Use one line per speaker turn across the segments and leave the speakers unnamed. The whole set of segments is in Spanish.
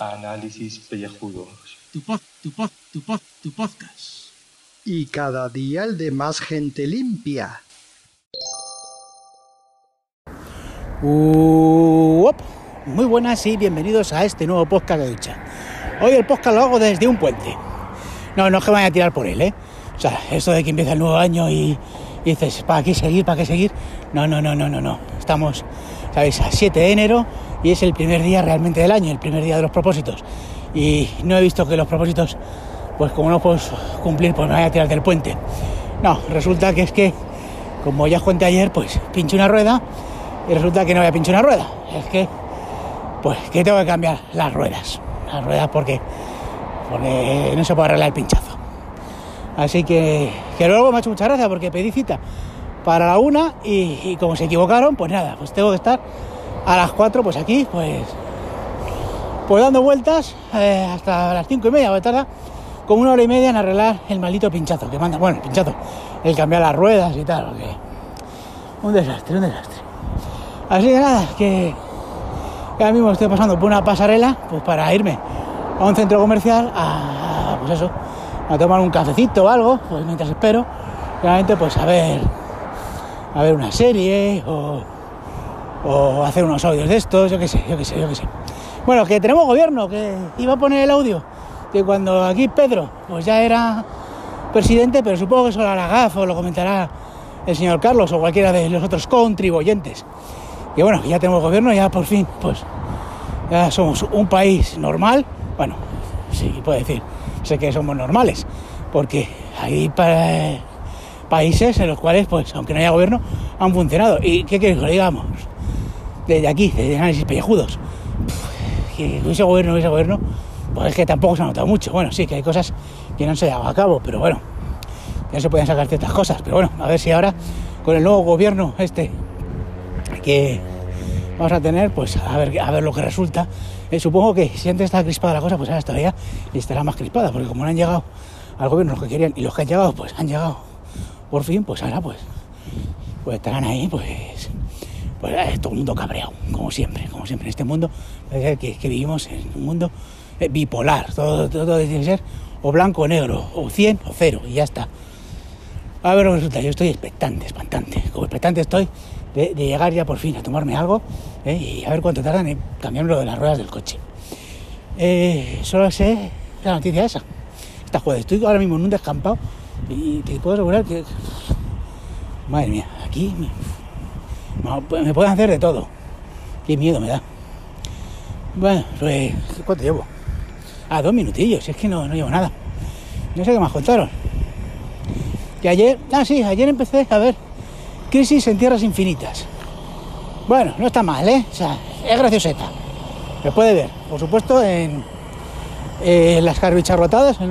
Análisis pellejudos.
Tu pod, tu pod, tu pod, tu podcast.
Y cada día el de más gente limpia.
Uop. Muy buenas y bienvenidos a este nuevo podcast de ducha. Hoy el podcast lo hago desde un puente. No, no es que vaya a tirar por él, ¿eh? O sea, eso de que empieza el nuevo año y, y dices, ¿para qué seguir? ¿Para qué seguir? No, no, no, no, no, no. Estamos, ¿sabéis? A 7 de enero y es el primer día realmente del año, el primer día de los propósitos. Y no he visto que los propósitos, pues como no puedo cumplir, pues me vaya a tirar del puente. No, resulta que es que, como ya os ayer, pues pincho una rueda y resulta que no voy a pinchar una rueda. Es que, pues, que tengo que cambiar las ruedas. Las ruedas porque, porque no se puede arreglar el pinchazo. Así que, que luego me ha hecho mucha gracia porque pedí cita para la una y, como se equivocaron, pues nada, pues tengo que estar a las 4 pues aquí, pues, pues dando vueltas eh, hasta las cinco y media, voy a tardar como una hora y media en arreglar el maldito pinchazo que manda, bueno, el pinchazo, el cambiar las ruedas y tal, un desastre, un desastre. Así que nada, que, que ahora mismo estoy pasando por una pasarela, pues para irme a un centro comercial a, pues eso, a tomar un cafecito o algo, pues mientras espero, realmente pues a ver, a ver una serie o, o hacer unos audios de estos, yo qué sé, yo qué sé, yo qué sé. Bueno, que tenemos gobierno, que iba a poner el audio, que cuando aquí Pedro, pues ya era presidente, pero supongo que eso lo hará Gaf o lo comentará el señor Carlos o cualquiera de los otros contribuyentes. Y bueno, ya tenemos gobierno, ya por fin, pues ya somos un país normal, bueno, sí, puedo decir, sé que somos normales, porque hay pa- países en los cuales, pues, aunque no haya gobierno, han funcionado. ¿Y qué queréis que digamos? Desde aquí, desde análisis pellejudos, que hubiese gobierno, hubiese gobierno, pues es que tampoco se ha notado mucho. Bueno, sí, que hay cosas que no se llevado a cabo, pero bueno, ya se pueden sacar ciertas cosas. Pero bueno, a ver si ahora, con el nuevo gobierno este que vamos a tener, pues a ver, a ver lo que resulta. Eh, supongo que si antes estaba crispada la cosa, pues ahora todavía estará más crispada, porque como no han llegado al gobierno los que querían y los que han llegado, pues han llegado. Por fin, pues ahora pues, pues estarán ahí, pues, pues eh, todo el mundo cabreado, como siempre, como siempre en este mundo, que, que vivimos en un mundo eh, bipolar, todo, todo tiene que ser o blanco o negro, o 100 o 0, y ya está. A ver resulta, yo estoy expectante, expectante, como expectante estoy de, llegar ya por fin a tomarme algo ¿eh? y a ver cuánto tardan en cambiarme de las ruedas del coche. Eh, solo sé la noticia esa. Esta joder, estoy ahora mismo en un descampado y te puedo asegurar que. Madre mía, aquí me, me pueden hacer de todo. Qué miedo me da. Bueno, pues, ¿cuánto llevo? Ah, dos minutillos, es que no, no llevo nada. No sé qué más contaron. Que ayer, ah, sí, ayer empecé a ver Crisis en Tierras Infinitas. Bueno, no está mal, ¿eh? O sea, es gracioseta. Se puede ver, por supuesto, en, eh, las carbicharrotadas, en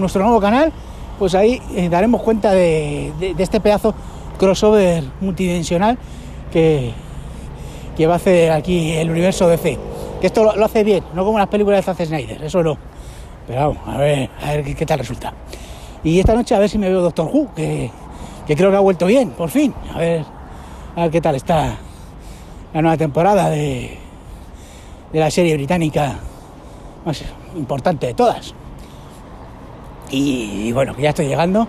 nuestro nuevo canal, pues ahí eh, daremos cuenta de, este pedazo crossover multidimensional que, que va a hacer aquí el universo DC. Que esto lo, lo hace bien, no como las películas de Zack Snyder, eso no. Pero vamos, a ver, a ver qué, qué tal resulta. Y esta noche a ver si me veo Doctor Who, que, que creo que ha vuelto bien, por fin. A ver, a ver qué tal está la nueva temporada de, de la serie británica más importante de todas. Y, bueno, que ya estoy llegando,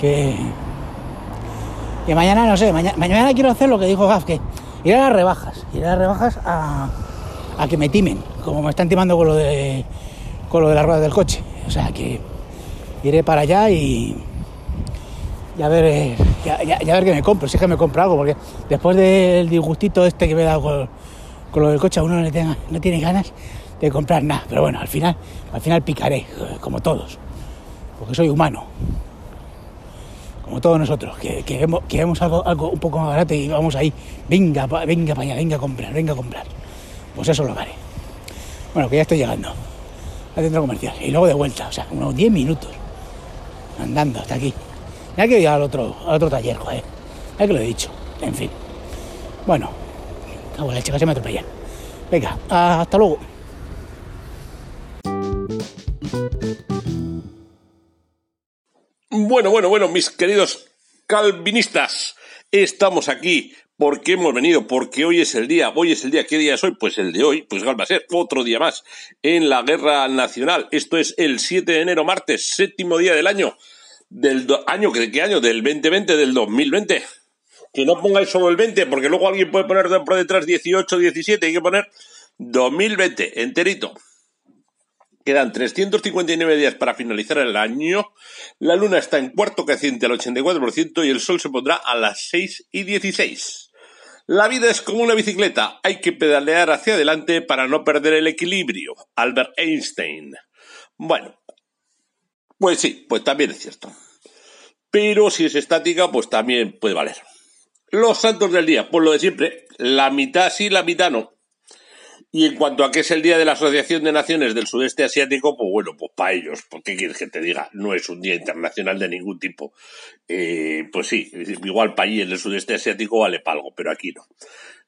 que, que mañana, no sé, mañana, mañana quiero hacer lo que dijo Gaf, que ir a las rebajas, ir a las rebajas a, a que me timen, como me están timando con lo de, con lo de las ruedas del coche. O sea que iré para allá y, y a ver eh, ya, ya- ver qué me compro, si es que me compro algo, porque después del disgustito este que me he dado con, con lo del coche, a uno no, le tenga- no tiene ganas de comprar nada. Pero bueno, al final, al final picaré, eh, como todos, porque soy humano. Como todos nosotros, que, que vemos, que vemos algo, algo un poco más barato y vamos ahí, venga, pa- venga para allá, venga a comprar, venga a comprar. Pues eso lo haré. Bueno, que ya estoy llegando al centro comercial y luego de vuelta, o sea, unos 10 minutos andando hasta aquí. Ya que ir al otro, al otro taller, joder. Ya que lo he dicho. En fin. Bueno, cago en la chica se me atropellan. Venga, hasta luego.
Bueno, bueno, bueno, mis queridos calvinistas Estamos aquí porque hemos venido, porque hoy es el día, hoy es el día, ¿qué día es hoy? Pues el de hoy, pues va a ser otro día más en la guerra nacional. Esto es el 7 de enero, martes, séptimo día del año, del año, ¿de qué año? Del 2020, del 2020. Que no pongáis solo el 20, porque luego alguien puede poner por detrás 18, 17, hay que poner 2020, enterito. Quedan 359 días para finalizar el año. La luna está en cuarto creciente al 84% y el sol se pondrá a las 6 y 16. La vida es como una bicicleta, hay que pedalear hacia adelante para no perder el equilibrio. Albert Einstein. Bueno, pues sí, pues también es cierto. Pero si es estática, pues también puede valer. Los santos del día, pues lo de siempre, la mitad sí, la mitad no. Y en cuanto a que es el Día de la Asociación de Naciones del Sudeste Asiático, pues bueno, pues para ellos, ¿por qué quieres que te diga? No es un día internacional de ningún tipo. Eh, pues sí, igual para allí en el Sudeste Asiático vale para algo, pero aquí no.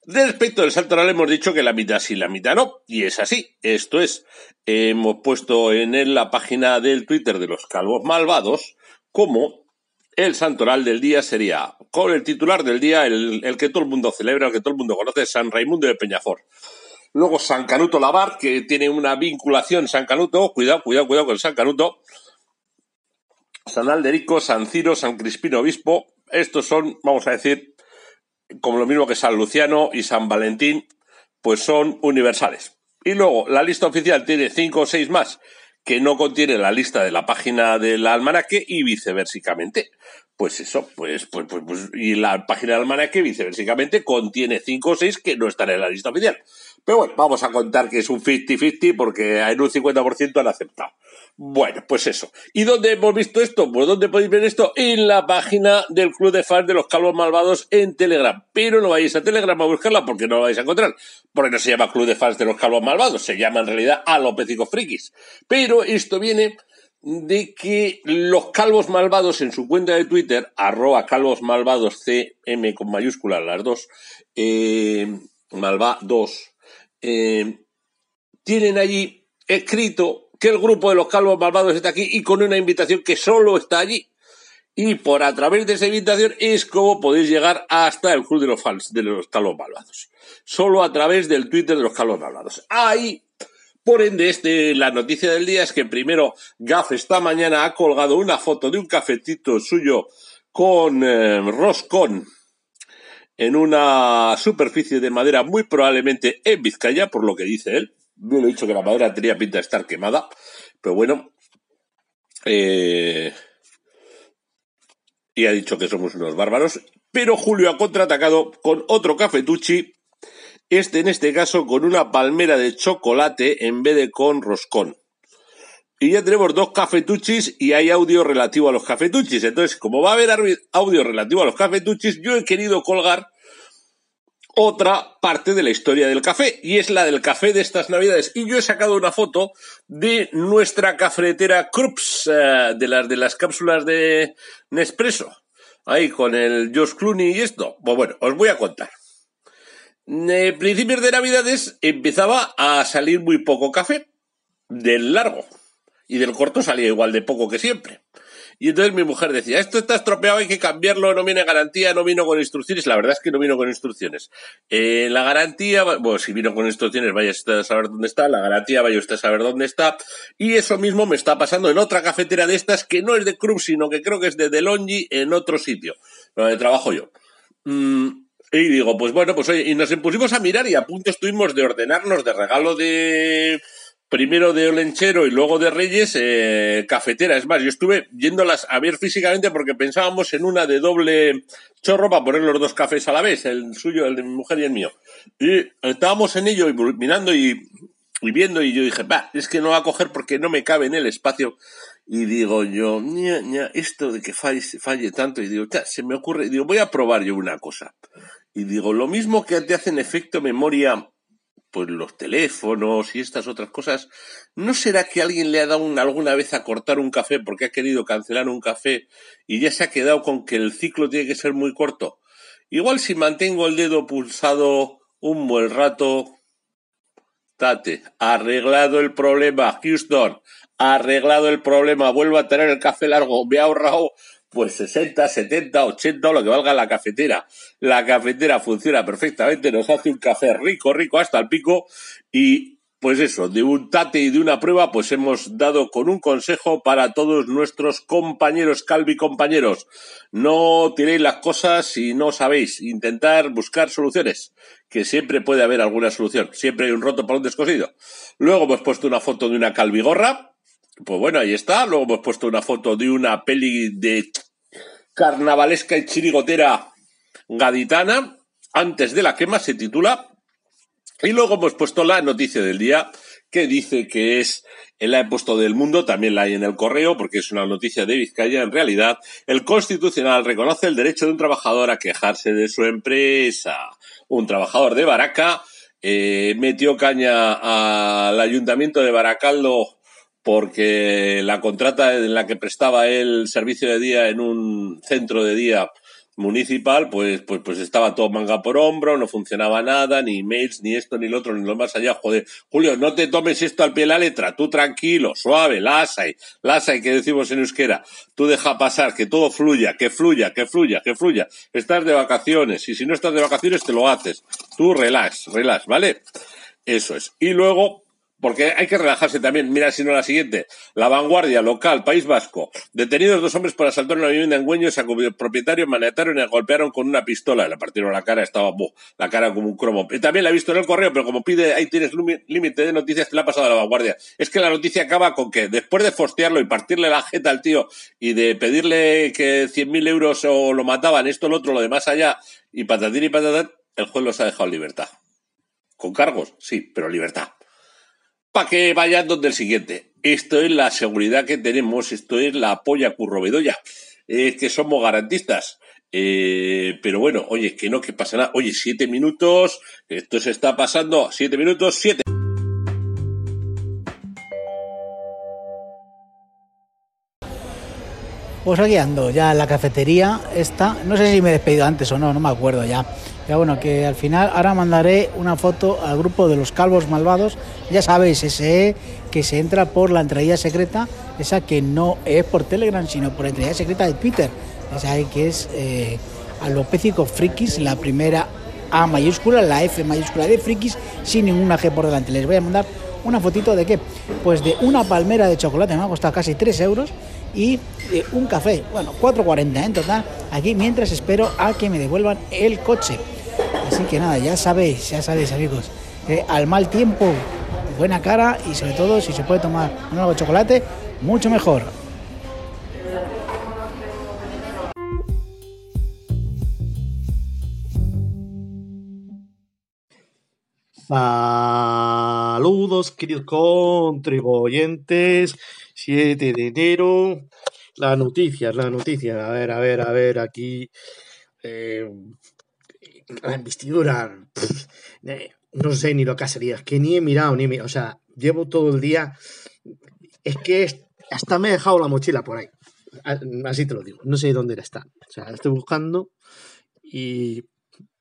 Respecto del salto oral hemos dicho que la mitad sí, la mitad no, y es así. Esto es, hemos puesto en la página del Twitter de los calvos malvados como el santoral del día sería, con el titular del día, el, que todo el mundo celebra, el que todo el mundo conoce, San Raimundo de Peñafort. Luego San Canuto Lavar, que tiene una vinculación San Canuto, cuidado, cuidado, cuidado con San Canuto. San Alderico, San Ciro, San Crispino Obispo. Estos son, vamos a decir, como lo mismo que San Luciano y San Valentín, pues son universales. Y luego la lista oficial tiene cinco o seis más que no contiene la lista de la página del almanaque y viceversamente. Pues eso, pues, pues, pues, pues, y la página del almanaque viceversamente contiene cinco o seis que no están en la lista oficial. Pero bueno, vamos a contar que es un 50-50 porque en un 50% han aceptado. Bueno, pues eso. ¿Y dónde hemos visto esto? Pues ¿dónde podéis ver esto? En la página del Club de Fans de los Calvos Malvados en Telegram. Pero no vais a Telegram a buscarla porque no la vais a encontrar. Porque no se llama Club de Fans de los Calvos Malvados, se llama en realidad Alopecico Frikis. Pero esto viene de que los calvos malvados en su cuenta de Twitter, arroba calvos malvados CM con mayúsculas las dos, eh, malva 2, eh, tienen allí escrito que el grupo de los calvos malvados está aquí y con una invitación que solo está allí. Y por a través de esa invitación es como podéis llegar hasta el club de los fans de los calvos malvados. Solo a través del Twitter de los calvos malvados. Ahí, por ende, este, la noticia del día es que primero Gaff esta mañana ha colgado una foto de un cafetito suyo con eh, roscón en una superficie de madera muy probablemente en Vizcaya, por lo que dice él. Yo le he dicho que la madera tenía pinta de estar quemada, pero bueno. Eh, y ha dicho que somos unos bárbaros. Pero Julio ha contraatacado con otro cafetuchi, este en este caso con una palmera de chocolate en vez de con roscón. Y ya tenemos dos cafetuchis y hay audio relativo a los cafetuchis. Entonces, como va a haber audio relativo a los cafetuchis, yo he querido colgar otra parte de la historia del café, y es la del café de estas navidades. Y yo he sacado una foto de nuestra cafetera Krups, eh, de las de las cápsulas de Nespresso. Ahí con el Josh Clooney y esto. Pues bueno, os voy a contar. En principios de navidades empezaba a salir muy poco café, del largo y del corto salía igual de poco que siempre. Y entonces mi mujer decía, esto está estropeado, hay que cambiarlo, no viene garantía, no vino con instrucciones. La verdad es que no vino con instrucciones. Eh, la garantía, bueno, si vino con instrucciones, vaya usted a saber dónde está. La garantía, vaya usted a saber dónde está. Y eso mismo me está pasando en otra cafetera de estas que no es de Cruz, sino que creo que es de Delonghi en otro sitio, donde trabajo yo. Mm, y digo, pues bueno, pues oye, y nos pusimos a mirar y a punto estuvimos de ordenarnos de regalo de primero de Olenchero y luego de Reyes, eh, cafetera. Es más, yo estuve yéndolas a ver físicamente porque pensábamos en una de doble chorro para poner los dos cafés a la vez, el suyo, el de mi mujer y el mío. Y estábamos en ello y mirando y, viendo y yo dije, va, es que no va a coger porque no me cabe en el espacio. Y digo yo, ña, esto de que falle, falle tanto, y digo, se me ocurre, digo, voy a probar yo una cosa. Y digo, lo mismo que te hacen efecto memoria pues los teléfonos y estas otras cosas, ¿no será que alguien le ha dado alguna vez a cortar un café porque ha querido cancelar un café y ya se ha quedado con que el ciclo tiene que ser muy corto? Igual si mantengo el dedo pulsado un buen rato, tate, arreglado el problema, Houston, arreglado el problema, vuelvo a tener el café largo, me ha ahorrado pues 60, 70, 80 o lo que valga la cafetera. La cafetera funciona perfectamente, nos hace un café rico, rico hasta el pico y pues eso, de un tate y de una prueba, pues hemos dado con un consejo para todos nuestros compañeros, Calvi compañeros. No tiréis las cosas si no sabéis. Intentar buscar soluciones, que siempre puede haber alguna solución. Siempre hay un roto para un descosido. Luego hemos puesto una foto de una calvigorra. Pues bueno, ahí está. Luego hemos puesto una foto de una peli de carnavalesca y chirigotera gaditana. Antes de la quema se titula y luego hemos puesto la noticia del día que dice que es, la he puesto del mundo, también la hay en el correo porque es una noticia de Vizcaya. En realidad, el Constitucional reconoce el derecho de un trabajador a quejarse de su empresa. Un trabajador de Baraca eh, metió caña al ayuntamiento de Baracaldo porque la contrata en la que prestaba el servicio de día en un centro de día municipal, pues, pues, pues estaba todo manga por hombro, no funcionaba nada, ni emails, ni esto, ni lo otro, ni lo más allá. Joder, Julio, no te tomes esto al pie de la letra, tú tranquilo, suave, lasai, lasai, que decimos en euskera. Tú deja pasar, que todo fluya, que fluya, que fluya, que fluya. Estás de vacaciones, y si no estás de vacaciones te lo haces. Tú relax, relax, ¿vale? Eso es. Y luego, porque hay que relajarse también. Mira, si no la siguiente. La vanguardia local, País Vasco. Detenidos dos hombres por asaltar una vivienda en Güeño, se propietario, manetaron y le golpearon con una pistola. Le partieron la cara, estaba la cara como un cromo. Y también la he visto en el correo, pero como pide, ahí tienes límite de noticias, te la ha pasado a la vanguardia. Es que la noticia acaba con que después de fostearlo y partirle la jeta al tío y de pedirle que 100.000 euros o lo mataban, esto, lo otro, lo demás allá, y patatín y patatán, el juez los ha dejado en libertad. ¿Con cargos? Sí, pero libertad para que vayan donde el siguiente. Esto es la seguridad que tenemos, esto es la polla currobedoya. Es que somos garantistas. Eh, pero bueno, oye, que no, que pasa nada. Oye, siete minutos, esto se está pasando, siete minutos, siete.
Pues aquí ando, ya en la cafetería esta. No sé si me he despedido antes o no, no me acuerdo ya. Ya bueno, que al final ahora mandaré una foto al grupo de los calvos malvados. Ya sabéis, ese que se entra por la entrada secreta, esa que no es por Telegram, sino por la entrada secreta de Twitter. Esa que es eh, Alopécico Frikis, la primera A mayúscula, la F mayúscula de Frikis, sin ninguna G por delante. Les voy a mandar una fotito de qué? Pues de una palmera de chocolate, me ha costado casi 3 euros y eh, un café, bueno, 4.40 en total, aquí mientras espero a que me devuelvan el coche. Así que nada, ya sabéis, ya sabéis amigos, eh, al mal tiempo, buena cara y sobre todo si se puede tomar un nuevo chocolate, mucho mejor.
Saludos, queridos contribuyentes. 7 de enero. Las noticias, las noticias. A ver, a ver, a ver, aquí. Eh, la investidura. Eh, no sé ni lo que ha salido. Es que ni he mirado, ni he mirado. O sea, llevo todo el día. Es que hasta me he dejado la mochila por ahí. Así te lo digo. No sé dónde está. O sea, estoy buscando y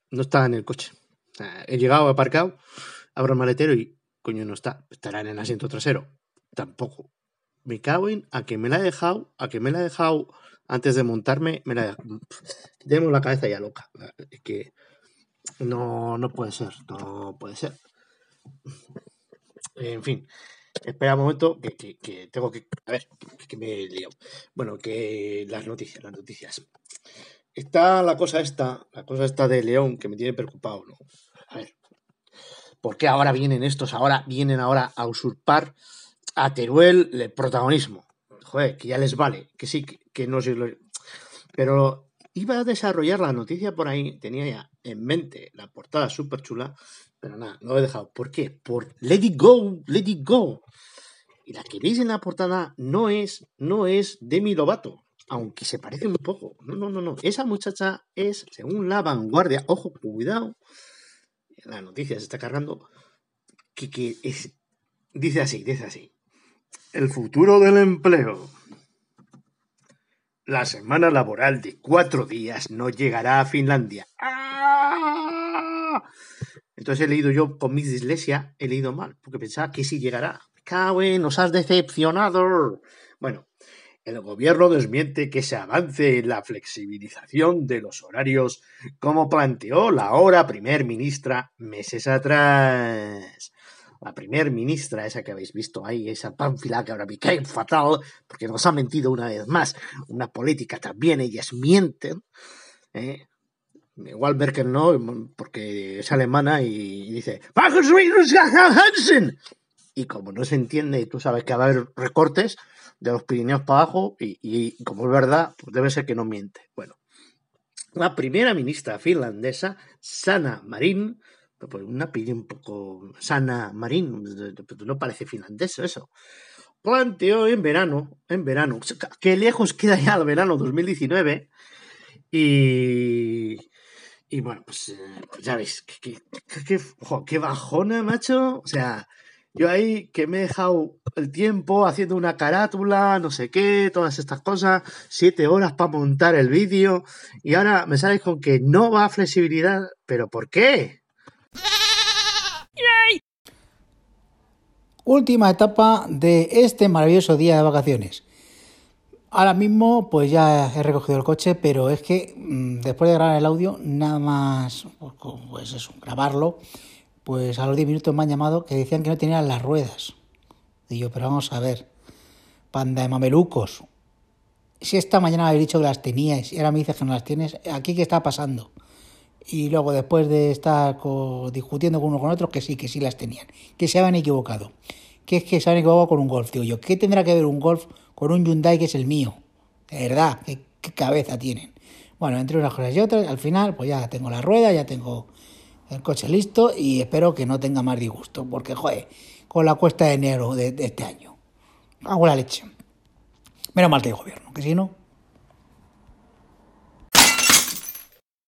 no está en el coche. he llegado, aparcado, abro el maletero y coño no está. Estará en el asiento trasero. Tampoco me cago en a que me la he dejado, a que me la he dejado antes de montarme, me la he la cabeza ya loca. Es que no, no puede ser, no puede ser. En fin, espera un momento que, que, tengo que. A ver, que me he liado. Bueno, que las noticias, las noticias. Está la cosa esta, la cosa esta de León que me tiene preocupado, ¿no? A ver. ¿Por qué ahora vienen estos? Ahora vienen ahora a usurpar a Teruel el protagonismo. Joder, que ya les vale, que sí, que, no sé. Pero iba a desarrollar la noticia por ahí, tenía ya en mente la portada súper chula, pero nada, no lo he dejado. ¿Por qué? Por Let It Go, Let It Go. Y la que veis en la portada no es, no es Demi Lovato, aunque se parece un poco. No, no, no, no. Esa muchacha es, según la vanguardia, ojo, cuidado, la noticia se está cargando, que, que es, dice así, dice así. El futuro del empleo. La semana laboral de cuatro días no llegará a Finlandia. ¡Ah! Entonces he leído yo con mi dislexia, he leído mal, porque pensaba que sí llegará. Cawe, nos has decepcionado. Bueno, El gobierno desmiente que se avance en la flexibilización de los horarios, como planteó la ahora primer ministra meses atrás. La primer ministra, esa que habéis visto ahí, esa pánfila que ahora me cae fatal, porque nos ha mentido una vez más. Una política también, ellas mienten. ¿eh? Igual Merkel no, porque es alemana y dice y como no se entiende tú sabes que va a haber recortes de los Pirineos para abajo y, como es verdad, pues debe ser que no miente. Bueno, la primera ministra finlandesa, Sana Marin, pues una pide un poco Sana Marin, no parece finlandés eso, planteó en verano, en verano, que lejos queda ya el verano 2019 y... Y bueno, pues, eh, pues ya veis, qué, qué bajona, macho. O sea, yo ahí que me he dejado el tiempo haciendo una carátula, no sé qué, todas estas cosas, siete horas para montar el vídeo y ahora me sales con que no va a flexibilidad, pero ¿por qué?
Última etapa de este maravilloso día de vacaciones. Ahora mismo pues ya he recogido el coche, pero es que mm, después de grabar el audio, nada más pues, pues eso, grabarlo pues a los 10 minutos me han llamado que decían que no tenían las ruedas. Y yo, pero vamos a ver, panda de mamelucos. Si esta mañana habéis dicho que las teníais y ahora me dices que no las tienes, ¿aquí qué está pasando? Y luego después de estar discutiendo con uno con otro, que sí, que sí las tenían, que se habían equivocado. Que es que se habían equivocado con un Golf, digo yo. ¿Qué tendrá que ver un Golf con un Hyundai que es el mío? De verdad, ¿qué, qué cabeza tienen? Bueno, entre unas cosas y otras, al final, pues ya tengo la rueda, ya tengo el coche listo y espero que no tenga más disgusto, porque, joder, con la cuesta de enero de, este año, hago la leche. Menos mal que gobierno, que si no...